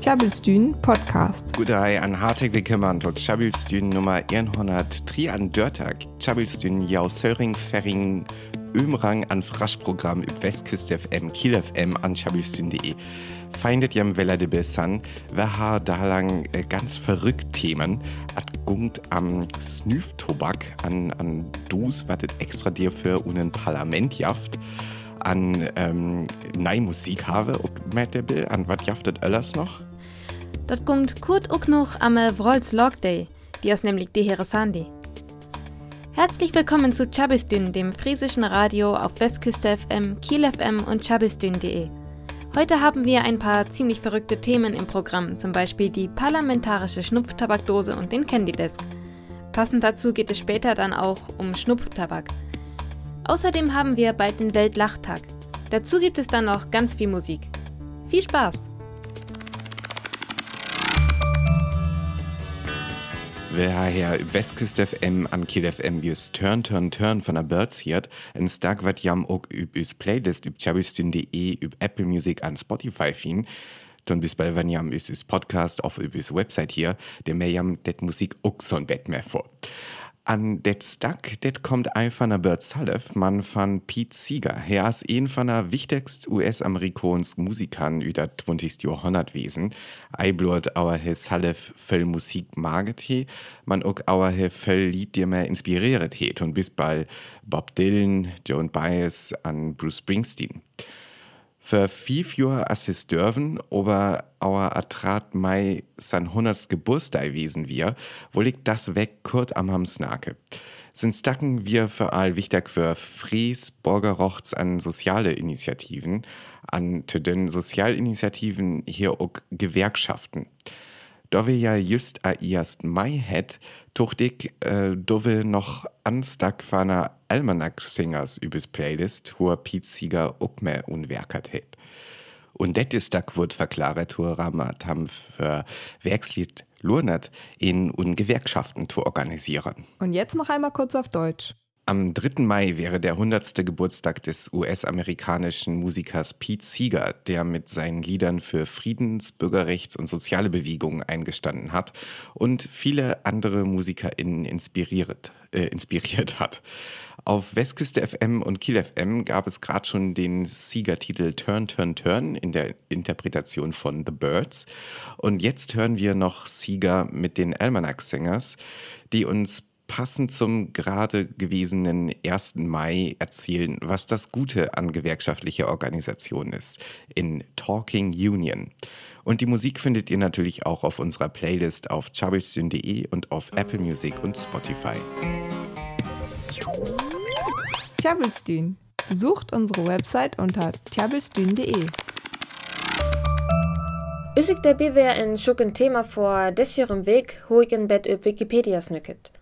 Tjabelstyn Podcast. Goddag an harteg willkommen tot Tjabelstyn Nummer 103 an Dörtag. Tjabelstyn jau Söring Ferring Ömrang an Fraschprogramm üb Westküst FM, Kiel FM an tjabelstyn.de. Feindet jam Weller de Bessan, wer ha da lang äh, ganz verrückt Themen, at gungt am Snüftobak an, an Dus, wat extra dir für unen Parlament jaft an ähm, Neimusik habe Mattable an wat jaftet Öllers noch? Dat gungt Kurt ook noch am Wrols Log Day, die aus nämlich die Heere Sandy. Herzlich willkommen zu Chabistün, dem friesischen Radio auf Westküste FM, Kiel FM und chabistün.de. Heute haben wir ein paar ziemlich verrückte Themen im Programm, zum Beispiel die parlamentarische Schnupftabakdose und den Candy Desk. Passend dazu geht es später dann auch um Schnupftabak. Außerdem haben wir bald den Weltlachtag. Dazu gibt es dann noch ganz viel Musik. Viel Spaß! Wer her Westküst FM an Kiel FM just Turn Turn Turn von der Birds hiert, en Stark wat jam ook üb üs Playlist üb chabistün.de üb Apple Music an Spotify fin, dann bis bei wenn jam is is Podcast auf üb Website hier, der mir jam det Musik ook son Bett mehr vor. An det Stack, det kommt einfach nach Bert Salef, man von Pete Seeger. Er ist ein von der wichtigsten US-amerikanischen Musikern über 20. Jahrhundert gewesen. Eiblot auer he Salef viel Musik maget he, man auch auer he viel Lied, die mir inspiriert he, und bis bei Bob Dylan, Joan Baez an Bruce Springsteen. Für fünf Jahre Assist dürfen, aber auer Atrat Mai sein 100. Geburtstag gewesen wir, wo liegt das weg kurz am Hamsnake. Sind stacken wir für all wichtig für Fries, Borgerrochts an soziale Initiativen, an den Sozialinitiativen hier auch Gewerkschaften. Da wir ja just a erst Mai het, tucht ich, äh, do wir noch anstak von Almanac Singers übers Playlist, Pete Sieger auch mehr unwerkert het. Und det ist tak wird verklaret, wo Ramat haben für Werkslied Lurnert in und Gewerkschaften zu organisieren. Und jetzt noch einmal kurz auf Deutsch. Am 3. Mai wäre der 100. Geburtstag des US-amerikanischen Musikers Pete Seeger, der mit seinen Liedern für Friedens-, Bürgerrechts- und soziale Bewegungen eingestanden hat und viele andere MusikerInnen inspiriert, äh, inspiriert hat. Auf Westküste FM und Kiel FM gab es gerade schon den Siegertitel Turn, Turn, Turn in der Interpretation von The Birds. Und jetzt hören wir noch Sieger mit den Almanac Singers, die uns passend zum gerade gewesenen 1. Mai erzählen, was das Gute an gewerkschaftlicher Organisation ist, in Talking Union. Und die Musik findet ihr natürlich auch auf unserer Playlist auf chabelstyn.de und auf Apple Music und Spotify. Tjabelstyn. Besucht unsere Website unter tjabelstyn.de. Usik der BWR en schucken Thema vor desjorem Weg hoigen Bett üb Wikipedia snücket.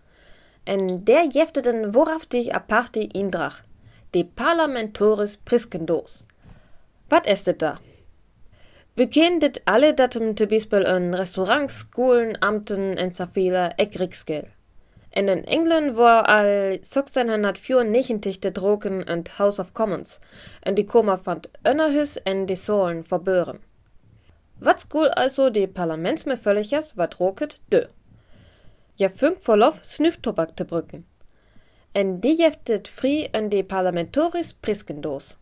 En der jefteten worauf dich aparte indrach. De Parlamentoris Priskendos. Wat estet da? Bekendet alle datum te bispel een Restaurants, Schulen, Amten en zafele ekrigskell. En in England war al 1694 de droken en House of Commons, en die koma van Önnerhus en de Solen verbeuren. Wat school also de Parlamentsmevölligers wat roket dö. Ja fünf verlof Snüfftobak te brücken. En die jeftet fri en de Parlamentoris Priskendos.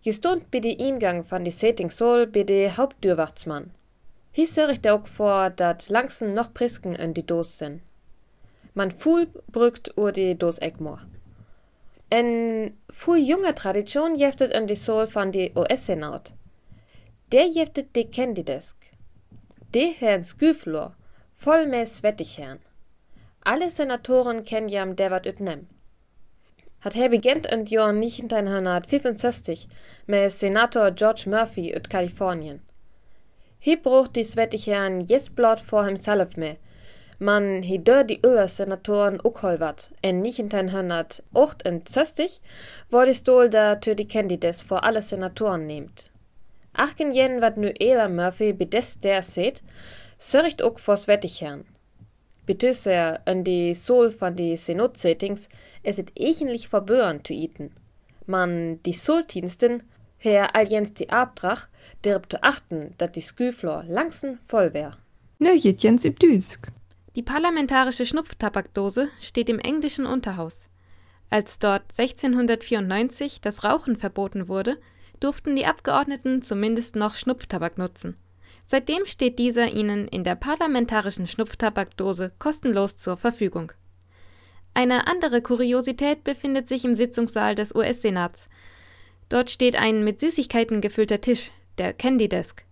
Je stond bij de ingang van de Setting Sol bij de Hauptdürwachtsmann. Hier sörigt auch vor, dat langsen noch Prisken en die Doos sind. Man fuhl brückt ur die Doos Egmor. En fuhl junger Tradition jeftet en die Sol van de US-Senat. Der jeftet de Candidesk. De Herrn Sküflor, voll mehr svettig Herrn. Alle Senatoren kennen jam der wat ütnem. Hat Herr begent und Jahr 1965 mit Senator George Murphy ut Kalifornien. Hier brucht die svettig Herrn jes blot vor hem salf me. Man hi dör die öller Senatoren ook holwat, en 1968 war die Stol da tö die Candidates vor alle Senatoren nehmt. Achken jen wat nu Ela Murphy bedes der seht, sörricht ook vor svettig Herrn. Betusser an die Sol van die Senotsettings es it eigentlich verbören zu iten. Man die Soldiensten Herr Allianz die Abdrach, der zu achten, dat die Sküflor langsen voll wär. Ne, Jens üb Düsk. Die parlamentarische Schnupftabakdose steht im englischen Unterhaus. Als dort 1694 das Rauchen verboten wurde, durften die Abgeordneten zumindest noch Schnupftabak nutzen. Seitdem steht dieser ihnen in der parlamentarischen Schnupftabakdose kostenlos zur Verfügung. Eine andere Kuriosität befindet sich im Sitzungssaal des US-Senats. Dort steht ein mit Süßigkeiten gefüllter Tisch, der Candy Desk.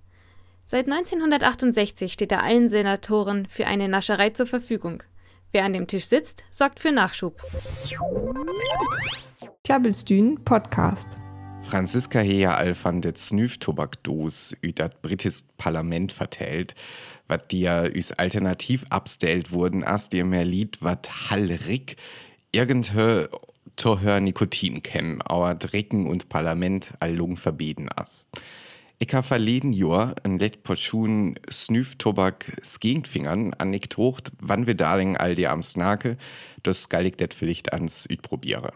Seit 1968 steht er allen Senatoren für eine Nascherei zur Verfügung. Wer an dem Tisch sitzt, sorgt für Nachschub. Klabbelstühn Podcast. Franziska Hea Alfan det Snüftobakdos ü dat britisches Parlament vertellt, wat dir üs alternativ abstellt wurden, as dir mehr Lied wat hallrig irgendhö tohör Nikotin kämm, aber Drecken und Parlament allung verbieten as. Ich habe verleden Jahr ein let Portion Snüftobak Skingfingern anektocht, wann wir darling all die am Snake, das gallig det vielleicht ans üt probiere.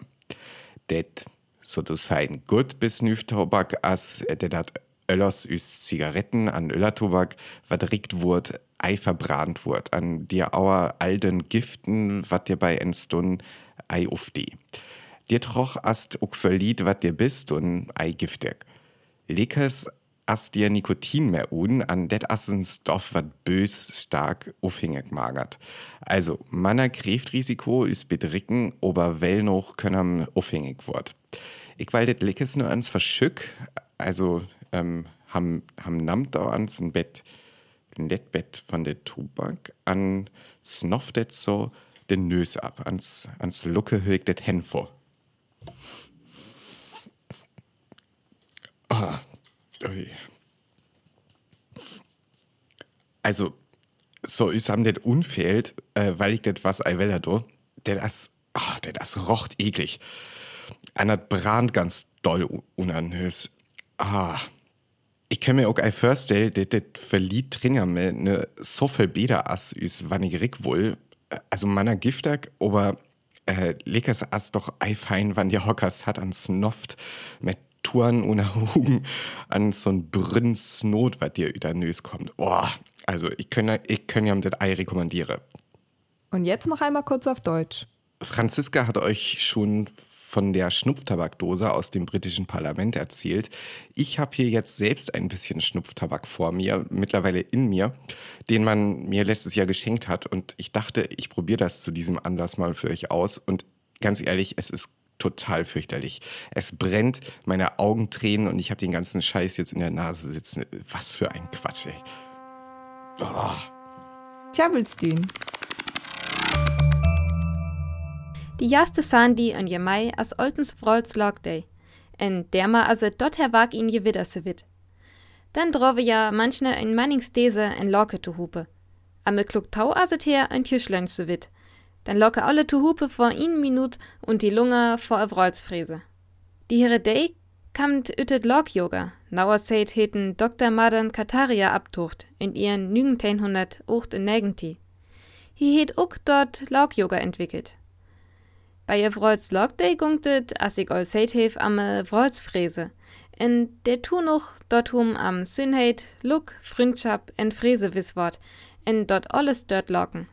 Det so du sein gut bis Snüftobak as det dat Öllers üs Zigaretten an Öllertobak verdrickt wurd, ei verbrannt wurd, an dir auer all den Giften, wat dir bei entstun, ei ufdi. Dir troch ast uk verlied, wat dir bist und ei giftig. Lekes as dir Nikotin mehr un, an det assen Stoff wat bös stark aufhängig magert. Also, manner Kräftrisiko is bedricken, ober well noch können aufhängig wort. Ich weil det Lekes nur ans Verschück, also ähm, ham, ham namt da ans ein Bett, ein Bett von der Tubak, an snoftet so den Nös ab, ans, ans Lucke högt det Hen vor. Also, so is am det unfehlt, äh, weil ich det was ei weller do, der das, ah, der das rocht eklig. Einer brand ganz doll unanhös. Ah, ich kann mir auch ein vorstellen, dass das verliert Trainer mit ne so viel besser as is rick wohl. Also meiner Giftag, aber äh, leckers as doch ei fein, wann die Hockers hat ans Noft mit Touren ohne Hugen an so'n Brünnsnot, was dir über Nös kommt. Boah, also ich kann, ich kann ja das Ei rekommandiere. Und jetzt noch einmal kurz auf Deutsch. Franziska hat euch schon von der Schnupftabakdose aus dem britischen Parlament erzählt. Ich habe hier jetzt selbst ein bisschen Schnupftabak vor mir, mittlerweile in mir, den man mir letztes Jahr geschenkt hat. Und ich dachte, ich probiere das zu diesem Anlass mal für euch aus. Und ganz ehrlich, es ist total fürchterlich. Es brennt, meine Augen tränen und ich habe den ganzen Scheiß jetzt in der Nase sitzen. Was für ein Quatsch, ey. Oh. Tjabelstühn. Die jaste Sandy an je Mai as oltens Vrolz Day. En derma as et dort herwag ihn je widder se wit. Dann drove ja manchne in Manningsdese en Locke zu hupe. Ame klug tau aset her ein Tischlönch se wit. Dann locke alle zu hupe vor ihn Minut und die Lunge vor a Vrolzfräse. Die here Day kamt ütet Log-Yoga. Nauer seht heten Dr. Madan Kataria abtucht in ihren 1908 in Negenti. Hi het ook dort Log-Yoga entwickelt. Bei ihr Vrolz Logday gungtet, as ich all seht hef am Vrolzfräse. En der tu noch dort hum am Synheit, Look, Freundschaft en Fräse wisswort, en dort alles dort locken.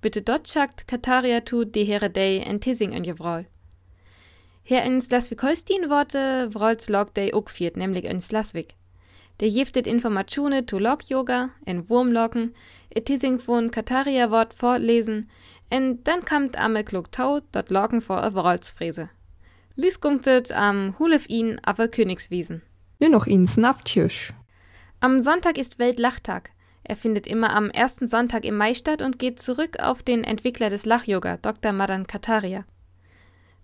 Bitte dort schackt Kataria tu die here day en Tissing en je Vrol. Her in Slasvik-Holstein worte Vrolz Logday ook viert, nämlich in Slasvik. Der giftet Informationen zu Log-Yoga, en Wurmlocken, et Tissing von Kataria Wort vorlesen, en dann kamt ame klug tau dort Locken vor a Vrolzfräse. Lüs gunktet am Hulef ihn aver Königswiesen. Nur noch ihn Snaftjösch. Am Sonntag ist Weltlachtag. Er findet immer am ersten Sonntag im Mai statt und geht zurück auf den Entwickler des Lach-Yoga, Dr. Madan Kataria.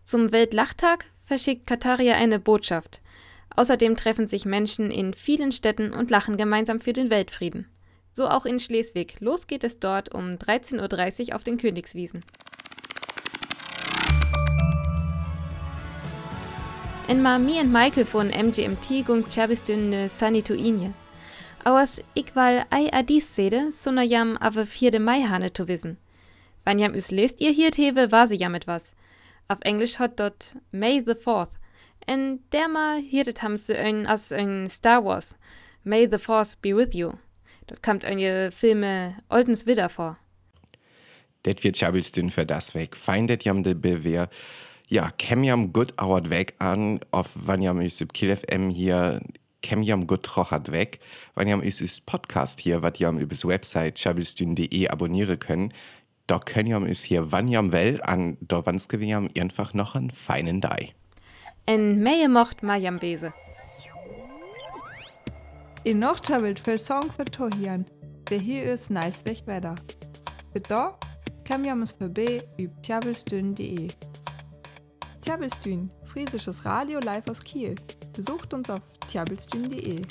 Zum Weltlachtag verschickt Kataria eine Botschaft. Außerdem treffen sich Menschen in vielen Städten und lachen gemeinsam für den Weltfrieden. So auch in Schleswig. Los geht es dort um 13.30 Uhr auf den Königswiesen. En ma mi en Michael von MGMT gung tjabistünne sanituinje. Auers ik wal ei adis sede, sona jam ave vierde Mai hane to wissen. Wann jam üs lest ihr hiert hewe, war sie jam etwas. Auf Englisch hat dort May the 4th. En dermal hiertet haben sie ein als ein Star Wars. May the Force be with you. Das kommt in je Filme Oldens wieder vor. Det wird Chabelstün für das weg. Feindet jam de Bewehr. Ja, kem jam gut auert weg an, auf wann jam is üb Kill FM hier, kem jam gut trochert weg, wann jam is Podcast hier, wat jam übers Website chabelstün.de abonnieren können. Da können jam is hier wann jam well an, da wannske wir einfach noch einen feinen Dei. En meie mocht ma jam bese. In noch chabelt viel Song für Tohian. Der hier ist nice weg weiter. Für da kann wir uns vorbei über tjabelstün.de. Tjabelstün, friesisches Radio live aus Kiel. Besucht uns auf tjabelstün.de.